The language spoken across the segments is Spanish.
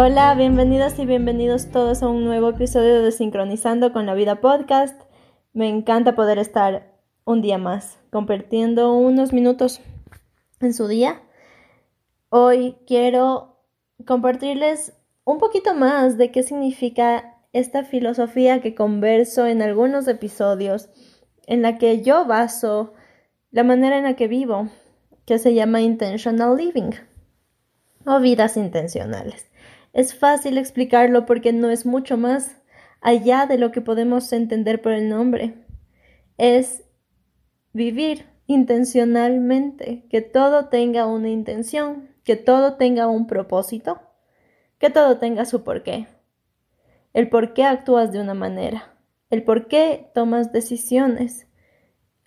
Hola, bienvenidas y bienvenidos todos a un nuevo episodio de Sincronizando con la Vida Podcast. Me encanta poder estar un día más compartiendo unos minutos en su día. Hoy quiero compartirles un poquito más de qué significa esta filosofía que converso en algunos episodios, en la que yo baso la manera en la que vivo, que se llama intentional living o vidas intencionales. Es fácil explicarlo porque no es mucho más allá de lo que podemos entender por el nombre. Es vivir intencionalmente, que todo tenga una intención, que todo tenga un propósito, que todo tenga su porqué. El por qué actúas de una manera, el por qué tomas decisiones,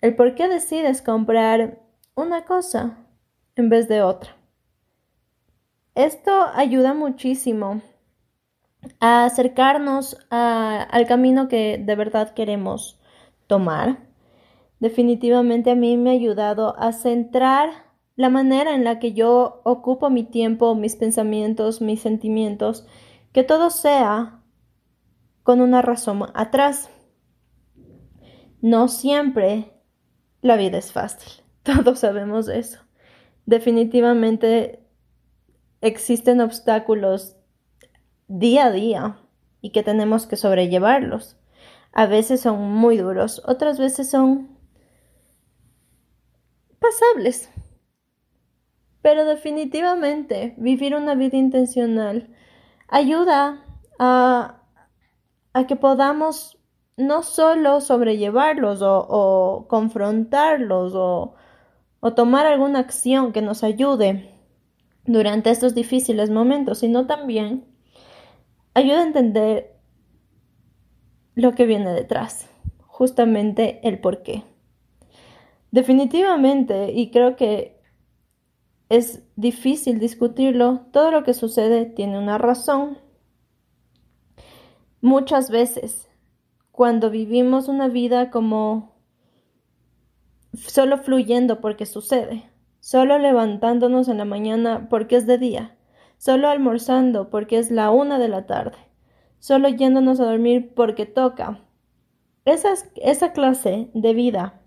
el por qué decides comprar una cosa en vez de otra. Esto ayuda muchísimo a acercarnos al camino que de verdad queremos tomar. Definitivamente a mí me ha ayudado a centrar la manera en la que yo ocupo mi tiempo, mis pensamientos, mis sentimientos, que todo sea con una razón atrás. No siempre la vida es fácil, todos sabemos eso. Definitivamente existen obstáculos día a día y que tenemos que sobrellevarlos. A veces son muy duros, otras veces son pasables. Pero definitivamente vivir una vida intencional ayuda a, que podamos no solo sobrellevarlos o, confrontarlos o tomar alguna acción que nos ayude durante estos difíciles momentos, sino también ayuda a entender lo que viene detrás, justamente el por qué. Definitivamente, y creo que es difícil discutirlo, todo lo que sucede tiene una razón. Muchas veces, cuando vivimos una vida como solo fluyendo porque sucede, solo levantándonos en la mañana porque es de día, solo almorzando porque es la una de la tarde, solo yéndonos a dormir porque toca. Esa, esa clase de vida,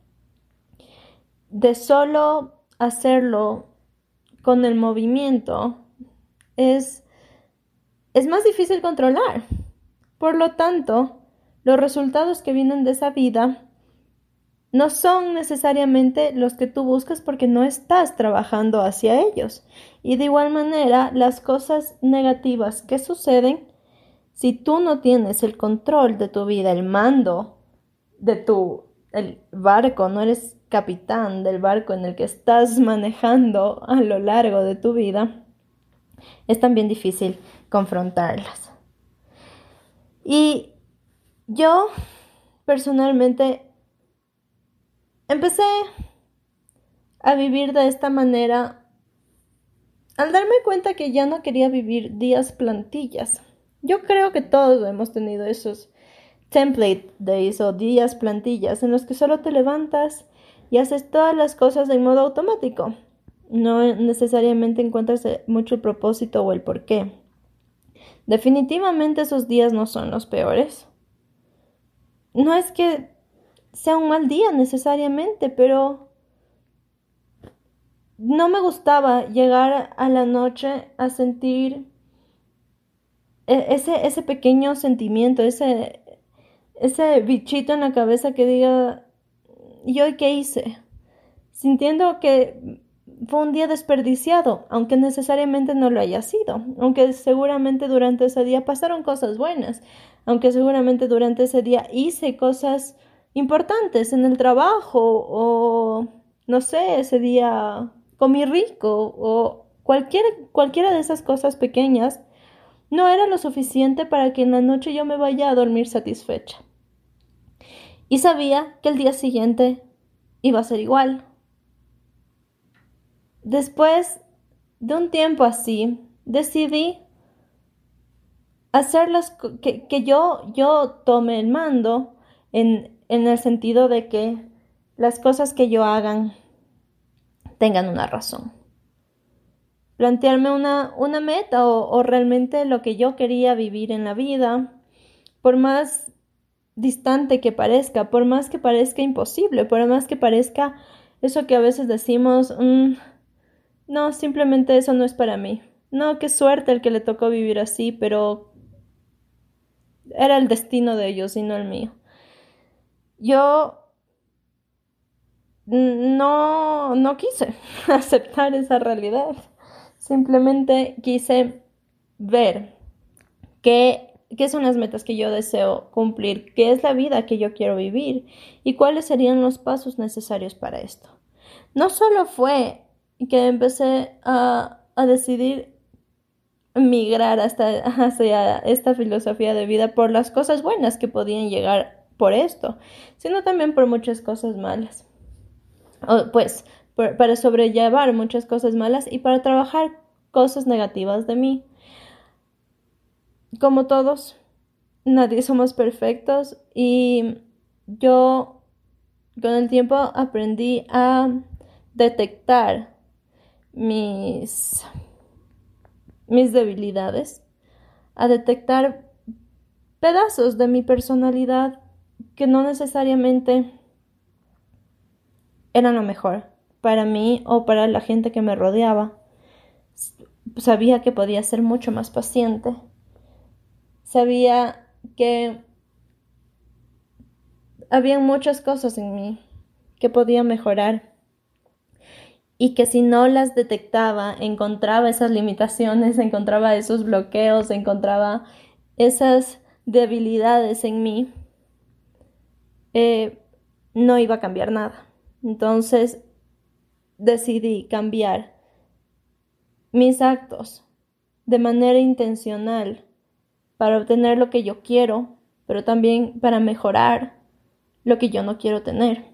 de solo hacerlo con el movimiento, es, es más difícil controlar. Por lo tanto, los resultados que vienen de esa vida no son necesariamente los que tú buscas porque no estás trabajando hacia ellos. Y de igual manera, las cosas negativas que suceden, si tú no tienes el control de tu vida, el mando de tu el barco, no eres capitán del barco en el que estás manejando a lo largo de tu vida, es también difícil confrontarlas. Y yo personalmente Empecé a vivir de esta manera al darme cuenta que ya no quería vivir días plantillas. Yo creo que todos hemos tenido esos template days o días plantillas en los que solo te levantas y haces todas las cosas en modo automático. No necesariamente encuentras mucho el propósito o el porqué. Definitivamente esos días no son los peores. No es que sea un mal día necesariamente, pero no me gustaba llegar a la noche a sentir e-, ese, ese pequeño sentimiento, ese, ese bichito en la cabeza que diga, ¿y hoy qué hice? Sintiendo que fue un día desperdiciado, aunque necesariamente no lo haya sido, aunque seguramente durante ese día pasaron cosas buenas, aunque seguramente durante ese día hice cosas importantes en el trabajo o no sé, ese día comí rico o cualquier, cualquiera de esas cosas pequeñas no era lo suficiente para que en la noche yo me vaya a dormir satisfecha. Y sabía que el día siguiente iba a ser igual. Después de un tiempo así, decidí hacerlas que, que yo, yo tome el mando en, en el sentido de que las cosas que yo hagan tengan una razón. plantearme una, una meta o, realmente lo que yo quería vivir en la vida, por más distante que parezca, por más que parezca imposible, por más que parezca eso que a veces decimos, mm, no, simplemente eso no es para mí. No, qué suerte el que le tocó vivir así, pero era el destino de ellos y no el mío. Yo no, no quise aceptar esa realidad. Simplemente quise ver qué, qué son las metas que yo deseo cumplir, qué es la vida que yo quiero vivir y cuáles serían los pasos necesarios para esto. No solo fue que empecé a, a decidir migrar hasta hacia esta filosofía de vida por las cosas buenas que podían llegar por esto, sino también por muchas cosas malas. pues para sobrellevar muchas cosas malas y para trabajar cosas negativas de mí. Como todos, nadie somos perfectos y yo con el tiempo aprendí a detectar mis mis debilidades, a detectar pedazos de mi personalidad que no necesariamente eran lo mejor para mí o para la gente que me rodeaba. Sabía que podía ser mucho más paciente. Sabía que había muchas cosas en mí que podía mejorar y que si no las detectaba, encontraba esas limitaciones, encontraba esos bloqueos, encontraba esas debilidades en mí, eh, no iba a cambiar nada. Entonces decidí cambiar mis actos de manera intencional para obtener lo que yo quiero, pero también para mejorar lo que yo no quiero tener.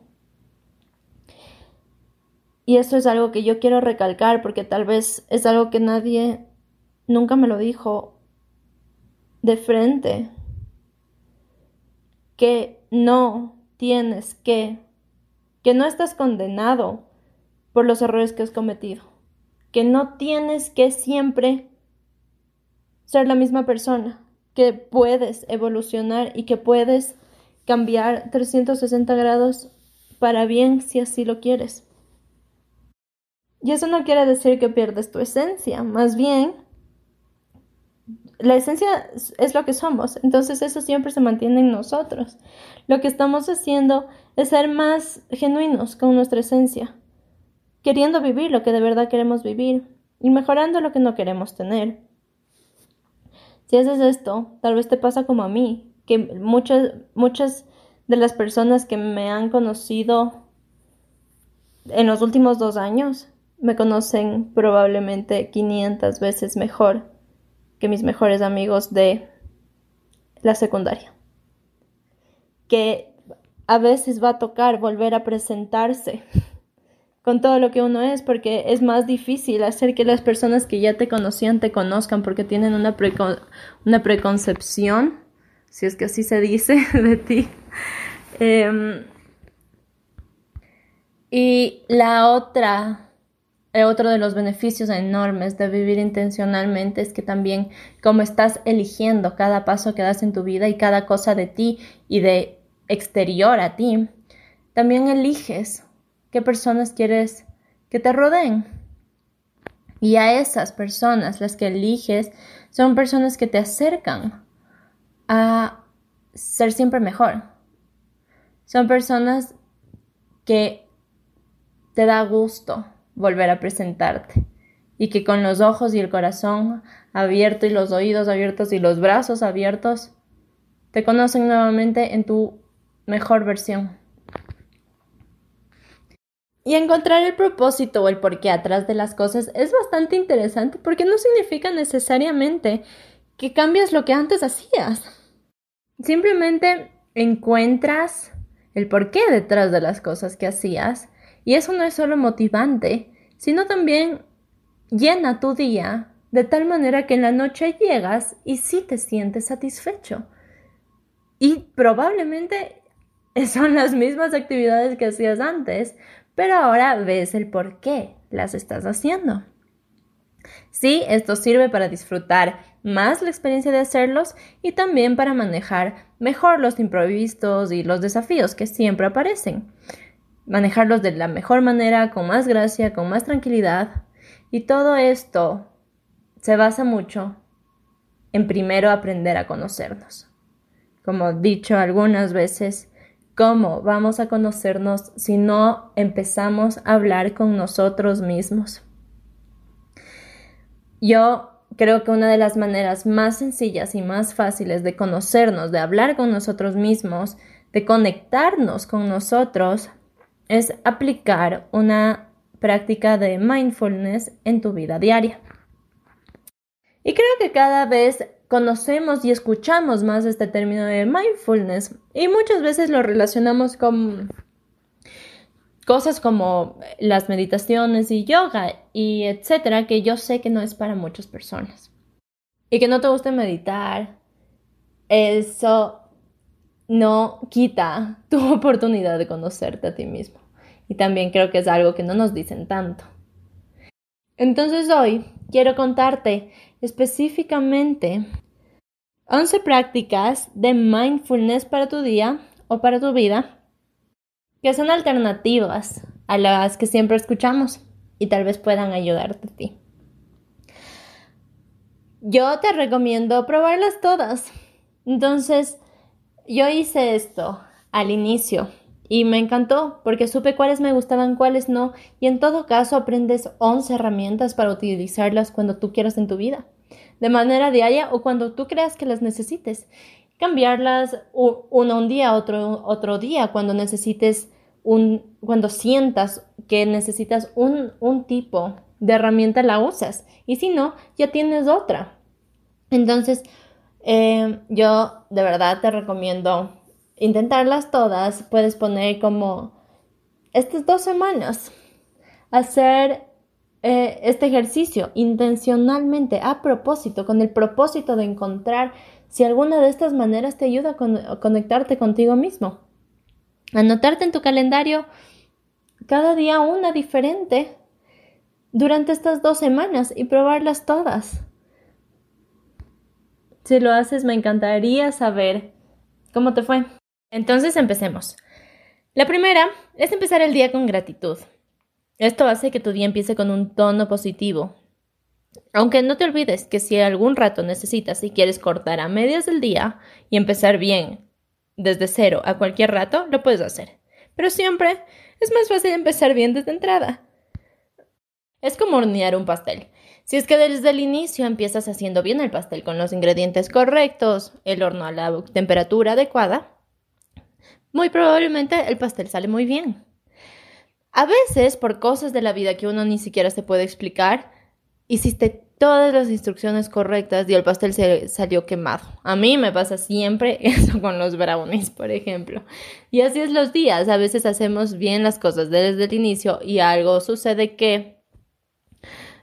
Y eso es algo que yo quiero recalcar porque tal vez es algo que nadie nunca me lo dijo de frente. Que no tienes que, que no estás condenado por los errores que has cometido. Que no tienes que siempre ser la misma persona. Que puedes evolucionar y que puedes cambiar 360 grados para bien si así lo quieres. Y eso no quiere decir que pierdes tu esencia, más bien la esencia es lo que somos, entonces eso siempre se mantiene en nosotros. Lo que estamos haciendo es ser más genuinos con nuestra esencia, queriendo vivir lo que de verdad queremos vivir y mejorando lo que no queremos tener. Si haces esto, tal vez te pasa como a mí, que muchas, muchas de las personas que me han conocido en los últimos dos años me conocen probablemente 500 veces mejor que mis mejores amigos de la secundaria. Que a veces va a tocar volver a presentarse con todo lo que uno es, porque es más difícil hacer que las personas que ya te conocían te conozcan, porque tienen una, preconcepción, si es que así se dice, de ti. Em, y la otra otro de los beneficios enormes de vivir intencionalmente es que también como estás eligiendo cada paso que das en tu vida y cada cosa de ti y de exterior a ti, también eliges qué personas quieres que te rodeen. Y a esas personas, las que eliges, son personas que te acercan a ser siempre mejor. Son personas que te da gusto volver a presentarte y que con los ojos y el corazón abierto y los oídos abiertos y los brazos abiertos te conocen nuevamente en tu mejor versión. Y encontrar el propósito o el porqué atrás de las cosas es bastante interesante porque no significa necesariamente que cambias lo que antes hacías. Simplemente encuentras el porqué detrás de las cosas que hacías y eso no es solo motivante, sino también llena tu día de tal manera que en la noche llegas y sí te sientes satisfecho. Y probablemente son las mismas actividades que hacías antes, pero ahora ves el por qué las estás haciendo. Sí, esto sirve para disfrutar más la experiencia de hacerlos y también para manejar mejor los imprevistos y los desafíos que siempre aparecen. Manejarlos de la mejor manera, con más gracia, con más tranquilidad. Y todo esto se basa mucho en primero aprender a conocernos. Como he dicho algunas veces, ¿cómo vamos a conocernos si no empezamos a hablar con nosotros mismos? Yo creo que una de las maneras más sencillas y más fáciles de conocernos, de hablar con nosotros mismos, de conectarnos con nosotros, es aplicar una práctica de mindfulness en tu vida diaria. Y creo que cada vez conocemos y escuchamos más este término de mindfulness y muchas veces lo relacionamos con cosas como las meditaciones y yoga y etcétera, que yo sé que no es para muchas personas. Y que no te guste meditar, eso no quita tu oportunidad de conocerte a ti mismo. Y también creo que es algo que no nos dicen tanto. Entonces hoy quiero contarte específicamente 11 prácticas de mindfulness para tu día o para tu vida que son alternativas a las que siempre escuchamos y tal vez puedan ayudarte a ti. Yo te recomiendo probarlas todas. Entonces, yo hice esto al inicio y me encantó porque supe cuáles me gustaban, cuáles no, y en todo caso aprendes 11 herramientas para utilizarlas cuando tú quieras en tu vida, de manera diaria o cuando tú creas que las necesites cambiarlas uno un día, otro, otro día, cuando necesites un, cuando sientas que necesitas un, un tipo de herramienta, la usas. Y si no, ya tienes otra. Entonces, eh, yo de verdad te recomiendo intentarlas todas. Puedes poner como estas dos semanas, hacer eh, este ejercicio intencionalmente, a propósito, con el propósito de encontrar si alguna de estas maneras te ayuda a, conectarte contigo mismo. Anotarte en tu calendario cada día una diferente durante estas dos semanas y probarlas todas. Si lo haces, me encantaría saber cómo te fue. Entonces empecemos. La primera es empezar el día con gratitud. Esto hace que tu día empiece con un tono positivo, aunque no te olvides que si algún rato necesitas y quieres cortar a medias del día y empezar bien desde cero a cualquier rato, lo puedes hacer. Pero siempre es más fácil empezar bien desde entrada. Es como hornear un pastel. Si es que desde el inicio empiezas haciendo bien el pastel con los ingredientes correctos, el horno a la temperatura adecuada, muy probablemente el pastel sale muy bien. A veces, por cosas de la vida que uno ni siquiera se puede explicar, hiciste todas las instrucciones correctas y el pastel se salió quemado. A mí me pasa siempre eso con los brownies, por ejemplo. Y así es los días. A veces hacemos bien las cosas desde el inicio y algo sucede que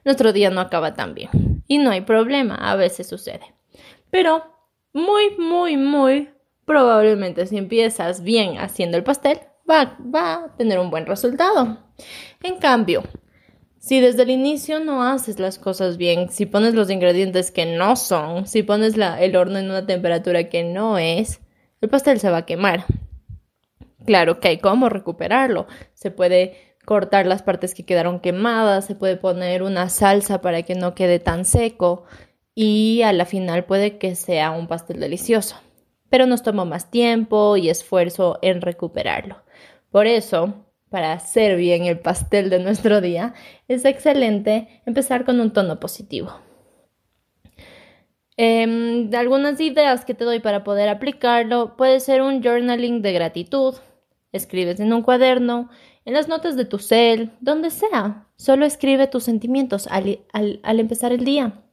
nuestro día no acaba tan bien. Y no hay problema, a veces sucede. Pero muy, muy, muy probablemente si empiezas bien haciendo el pastel, va, va a tener un buen resultado. En cambio, si desde el inicio no haces las cosas bien, si pones los ingredientes que no son, si pones el horno en una temperatura que no es, el pastel se va a quemar. Claro que hay cómo recuperarlo. Se puede cortar las partes que quedaron quemadas, se puede poner una salsa para que no quede tan seco y a la final puede que sea un pastel delicioso. Pero nos tomó más tiempo y esfuerzo en recuperarlo. Por eso, para hacer bien el pastel de nuestro día, es excelente empezar con un tono positivo. Em, algunas ideas que te doy para poder aplicarlo puede ser un journaling de gratitud. Escribes en un cuaderno, en las notas de tu cel, donde sea. Solo escribe tus sentimientos al, empezar el día.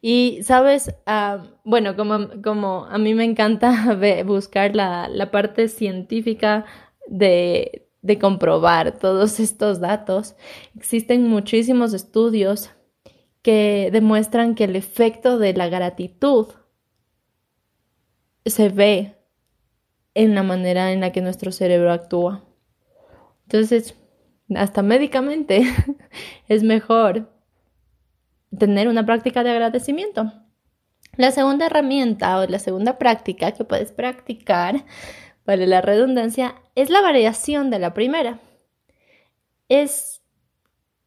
Y sabes, ah, bueno, como, como, a mí me encanta buscar la, la parte científica de, de comprobar todos estos datos, existen muchísimos estudios que demuestran que el efecto de la gratitud se ve en la manera en la que nuestro cerebro actúa. Entonces, hasta médicamente es mejor tener una práctica de agradecimiento. La segunda herramienta o la segunda práctica que puedes practicar, para la redundancia, es la variación de la primera. Es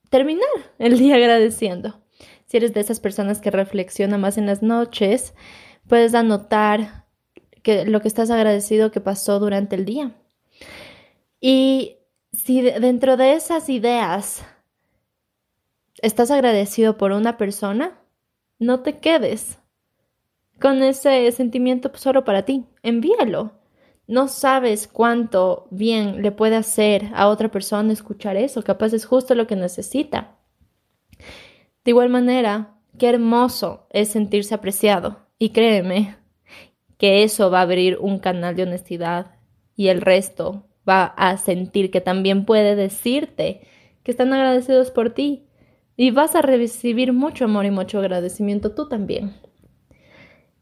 terminar el día agradeciendo. Si eres de esas personas que reflexiona más en las noches, puedes anotar que lo que estás agradecido que pasó durante el día. Y si dentro de esas ideas estás agradecido por una persona, no te quedes con ese sentimiento solo para ti. Envíalo. No sabes cuánto bien le puede hacer a otra persona escuchar eso. Capaz es justo lo que necesita. De igual manera, qué hermoso es sentirse apreciado. Y créeme que eso va a abrir un canal de honestidad y el resto va a sentir que también puede decirte que están agradecidos por ti. Y vas a recibir mucho amor y mucho agradecimiento tú también.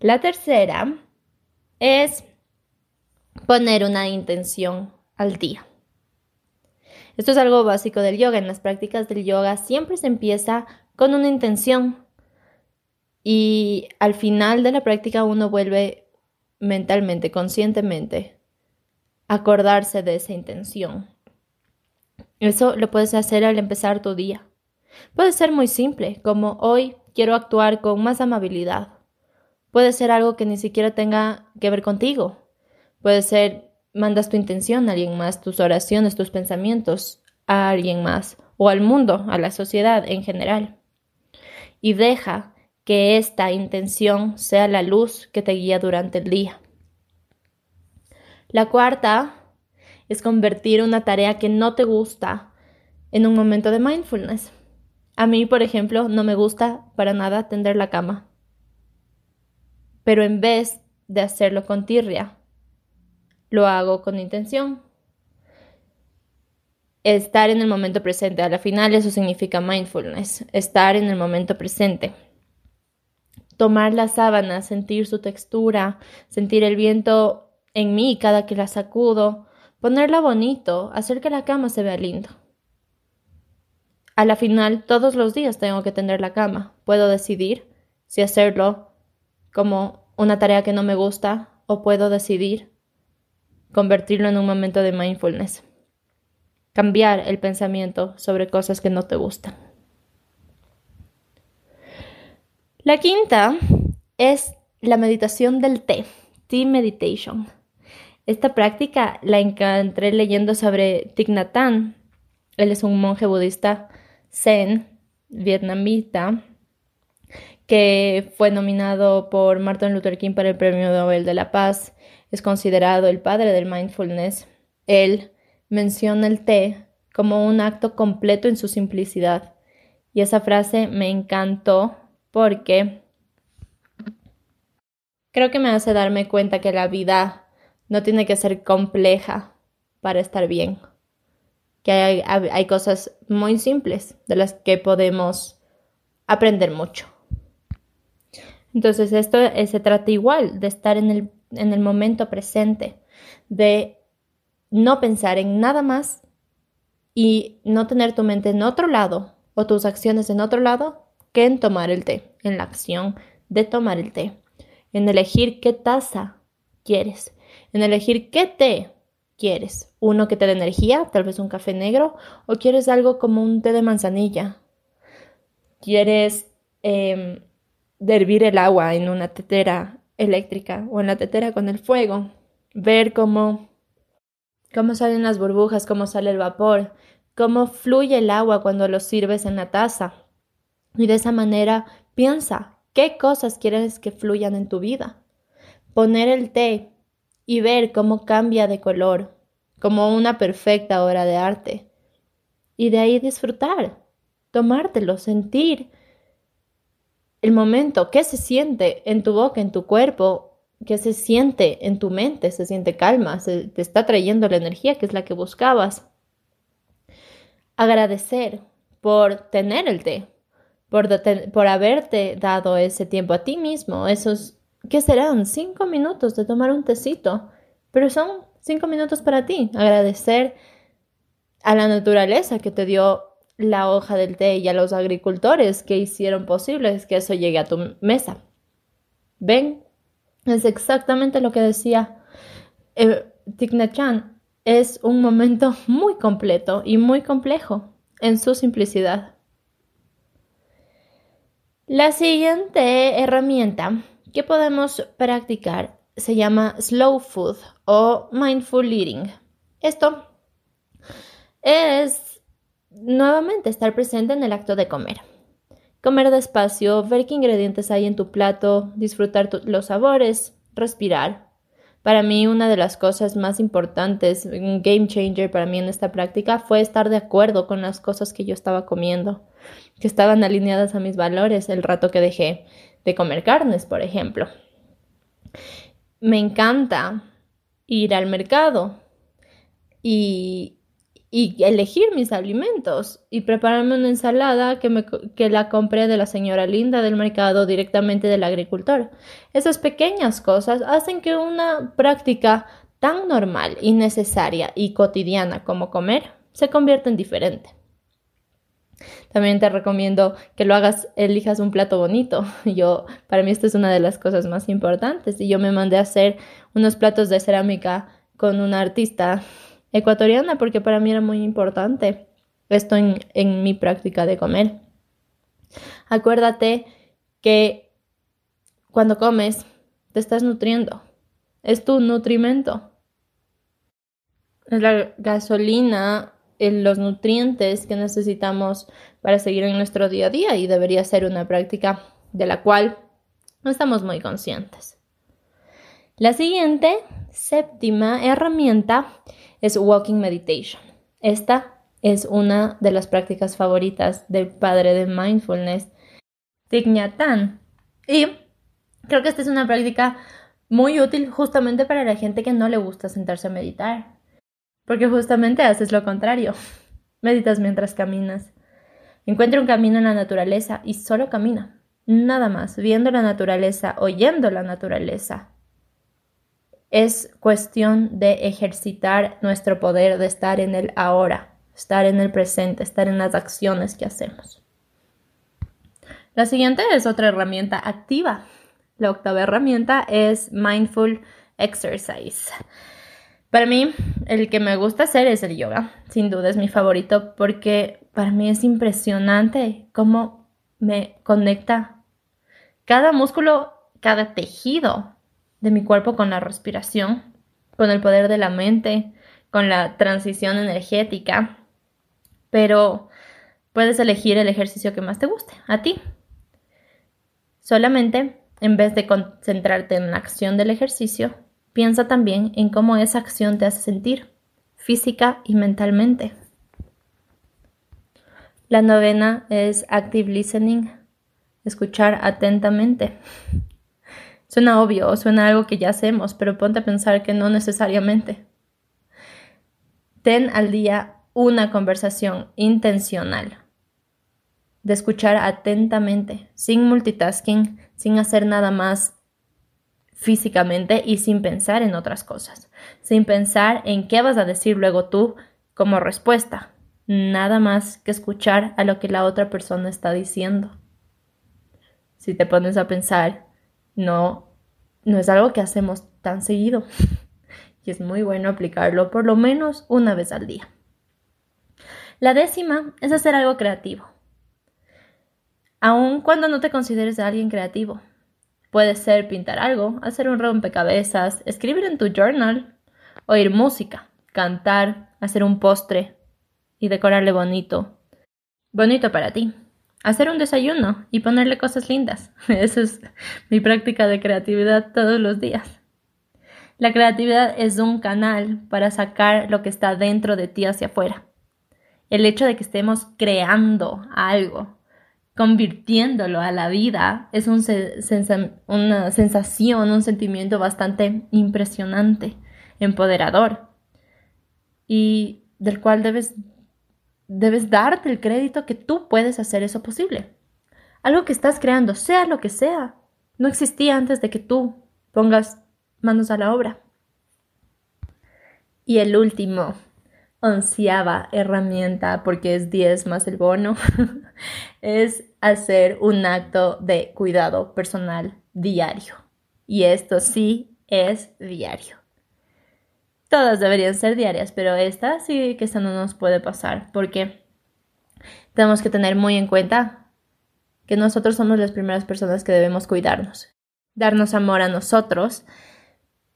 La tercera es poner una intención al día. Esto es algo básico del yoga. En las prácticas del yoga siempre se empieza con una intención. Y al final de la práctica uno vuelve mentalmente, conscientemente, acordarse de esa intención. Eso lo puedes hacer al empezar tu día. Puede ser muy simple, como hoy quiero actuar con más amabilidad. Puede ser algo que ni siquiera tenga que ver contigo. Puede ser mandas tu intención a alguien más, tus oraciones, tus pensamientos a alguien más o al mundo, a la sociedad en general y deja que esta intención sea la luz que te guía durante el día. La cuarta es convertir una tarea que no te gusta en un momento de mindfulness. A mí, por ejemplo, no me gusta para nada tender la cama. Pero en vez de hacerlo con tirria, lo hago con intención estar en el momento presente. A la final eso significa mindfulness, estar en el momento presente. Tomar la sábana, sentir su textura, sentir el viento en mí cada que la sacudo, ponerla bonito, hacer que la cama se vea lindo. A la final, todos los días tengo que tender la cama. Puedo decidir si hacerlo como una tarea que no me gusta o puedo decidir convertirlo en un momento de mindfulness cambiar el pensamiento sobre cosas que no te gustan. La quinta es la meditación del té, tea meditation. Esta práctica la encontré leyendo sobre Thich Nhat Hanh. Él es un monje budista zen vietnamita que fue nominado por Martin Luther King para el Premio Nobel de la Paz. Es considerado el padre del mindfulness. Él menciona el té como un acto completo en su simplicidad. Y esa frase me encantó porque creo que me hace darme cuenta que la vida no tiene que ser compleja para estar bien. Hay, hay cosas muy simples de las que podemos aprender mucho. Entonces esto se trata igual de estar en el, en el momento presente, de no pensar en nada más y no tener tu mente en otro lado o tus acciones en otro lado que en tomar el té, en la acción de tomar el té, en elegir qué taza quieres, en elegir qué té quieres, uno que te dé energía, tal vez un café negro, o quieres algo como un té de manzanilla, quieres eh, hervir el agua en una tetera eléctrica o en la tetera con el fuego, ver cómo cómo salen las burbujas, cómo sale el vapor, cómo fluye el agua cuando lo sirves en la taza. Y de esa manera piensa qué cosas quieres que fluyan en tu vida. Poner el té y ver cómo cambia de color, como una perfecta obra de arte. Y de ahí disfrutar, tomártelo, sentir el momento, qué se siente en tu boca, en tu cuerpo, que se siente en tu mente, se siente calma, se te está trayendo la energía que es la que buscabas. Agradecer por tener el té, por, por haberte dado ese tiempo a ti mismo, esos, ¿qué serán? Cinco minutos de tomar un tecito, pero son cinco minutos para ti. Agradecer a la naturaleza que te dio la hoja del té y a los agricultores que hicieron posible que eso llegue a tu mesa. ¿Ven? Es exactamente lo que decía eh, Chan. Es un momento muy completo y muy complejo en su simplicidad. La siguiente herramienta que podemos practicar se llama slow food o mindful eating. Esto es nuevamente estar presente en el acto de comer. Comer despacio, ver qué ingredientes hay en tu plato, disfrutar los sabores, respirar. Para mí una de las cosas más importantes, un game changer para mí en esta práctica fue estar de acuerdo con las cosas que yo estaba comiendo, que estaban alineadas a mis valores el rato que dejé de comer carnes, por ejemplo. Me encanta ir al mercado y, y elegir mis alimentos y prepararme una ensalada que, me, que la compré de la señora linda del mercado directamente del agricultor. Esas pequeñas cosas hacen que una práctica tan normal y necesaria y cotidiana como comer se convierta en diferente. También te recomiendo que lo hagas, elijas un plato bonito. Yo, para mí, esta es una de las cosas más importantes. Y yo me mandé a hacer unos platos de cerámica con una artista ecuatoriana porque para mí era muy importante esto en, mi práctica de comer. Acuérdate que cuando comes te estás nutriendo. Es tu nutrimento. La gasolina, los nutrientes que necesitamos para seguir en nuestro día a día y debería ser una práctica de la cual no estamos muy conscientes. La siguiente, séptima herramienta es Walking Meditation. Esta es una de las prácticas favoritas del padre de mindfulness, Thich Y creo que esta es una práctica muy útil justamente para la gente que no le gusta sentarse a meditar. Porque justamente haces lo contrario. Meditas mientras caminas. Encuentra un camino en la naturaleza y solo camina. Nada más, viendo la naturaleza, oyendo la naturaleza es cuestión de ejercitar nuestro poder de estar en el ahora, estar en el presente, estar en las acciones que hacemos. La siguiente es otra herramienta activa. La octava herramienta es Mindful Exercise. Para mí, el que me gusta hacer es el yoga. Sin duda es mi favorito porque para mí es impresionante cómo me conecta cada músculo, cada tejido de mi cuerpo con la respiración, con el poder de la mente, con la transición energética, pero puedes elegir el ejercicio que más te guste, a ti. Solamente, en vez de concentrarte en la acción del ejercicio, piensa también en cómo esa acción te hace sentir, física y mentalmente. La novena es active listening, escuchar atentamente. Suena obvio o suena algo que ya hacemos, pero ponte a pensar que no necesariamente. Ten al día una conversación intencional de escuchar atentamente, sin multitasking, sin hacer nada más físicamente y sin pensar en otras cosas, sin pensar en qué vas a decir luego tú como respuesta, nada más que escuchar a lo que la otra persona está diciendo. Si te pones a pensar no, no es algo que hacemos tan seguido y es muy bueno aplicarlo por lo menos una vez al día. La décima es hacer algo creativo. Aun cuando no te consideres alguien creativo, puede ser pintar algo, hacer un rompecabezas, escribir en tu journal, oír música, cantar, hacer un postre y decorarle bonito. Bonito para ti hacer un desayuno y ponerle cosas lindas. Esa es mi práctica de creatividad todos los días. La creatividad es un canal para sacar lo que está dentro de ti hacia afuera. El hecho de que estemos creando algo, convirtiéndolo a la vida, es una sensación, un sentimiento bastante impresionante, empoderador y del cual debes debes darte el crédito que tú puedes hacer eso posible. Algo que estás creando, sea lo que sea, no existía antes de que tú pongas manos a la obra. Y el último, onceava herramienta, porque es 10 más el bono, es hacer un acto de cuidado personal diario. Y esto sí es diario. Todas deberían ser diarias, pero esta sí que esta no nos puede pasar, porque tenemos que tener muy en cuenta que nosotros somos las primeras personas que debemos cuidarnos. Darnos amor a nosotros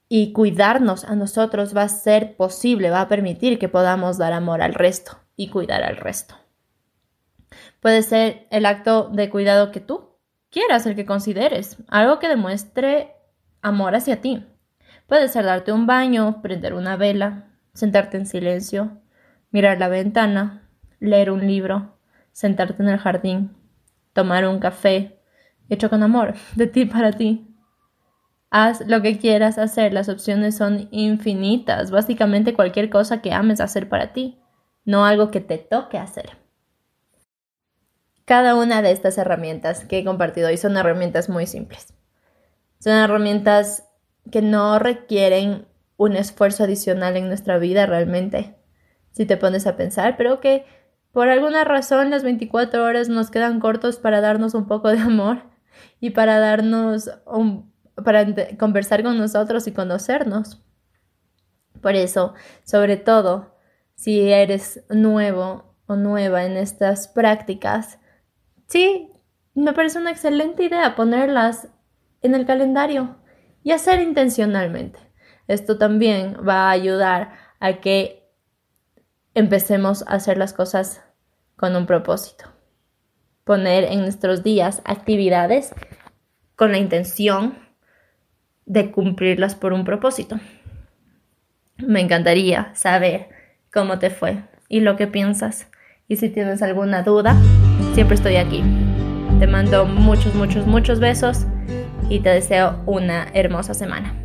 y cuidarnos a nosotros va a ser posible, va a permitir que podamos dar amor al resto y cuidar al resto. Puede ser el acto de cuidado que tú quieras, el que consideres, algo que demuestre amor hacia ti. Puede ser darte un baño, prender una vela, sentarte en silencio, mirar la ventana, leer un libro, sentarte en el jardín, tomar un café hecho con amor, de ti para ti. Haz lo que quieras hacer, las opciones son infinitas, básicamente cualquier cosa que ames hacer para ti, no algo que te toque hacer. Cada una de estas herramientas que he compartido hoy son herramientas muy simples. Son herramientas que no requieren un esfuerzo adicional en nuestra vida realmente, si te pones a pensar, pero que por alguna razón las 24 horas nos quedan cortos para darnos un poco de amor y para darnos un, para conversar con nosotros y conocernos. Por eso, sobre todo, si eres nuevo o nueva en estas prácticas, sí, me parece una excelente idea ponerlas en el calendario y hacer intencionalmente. Esto también va a ayudar a que empecemos a hacer las cosas con un propósito. Poner en nuestros días actividades con la intención de cumplirlas por un propósito. Me encantaría saber cómo te fue y lo que piensas. Y si tienes alguna duda, siempre estoy aquí. Te mando muchos, muchos, muchos besos y te deseo una hermosa semana.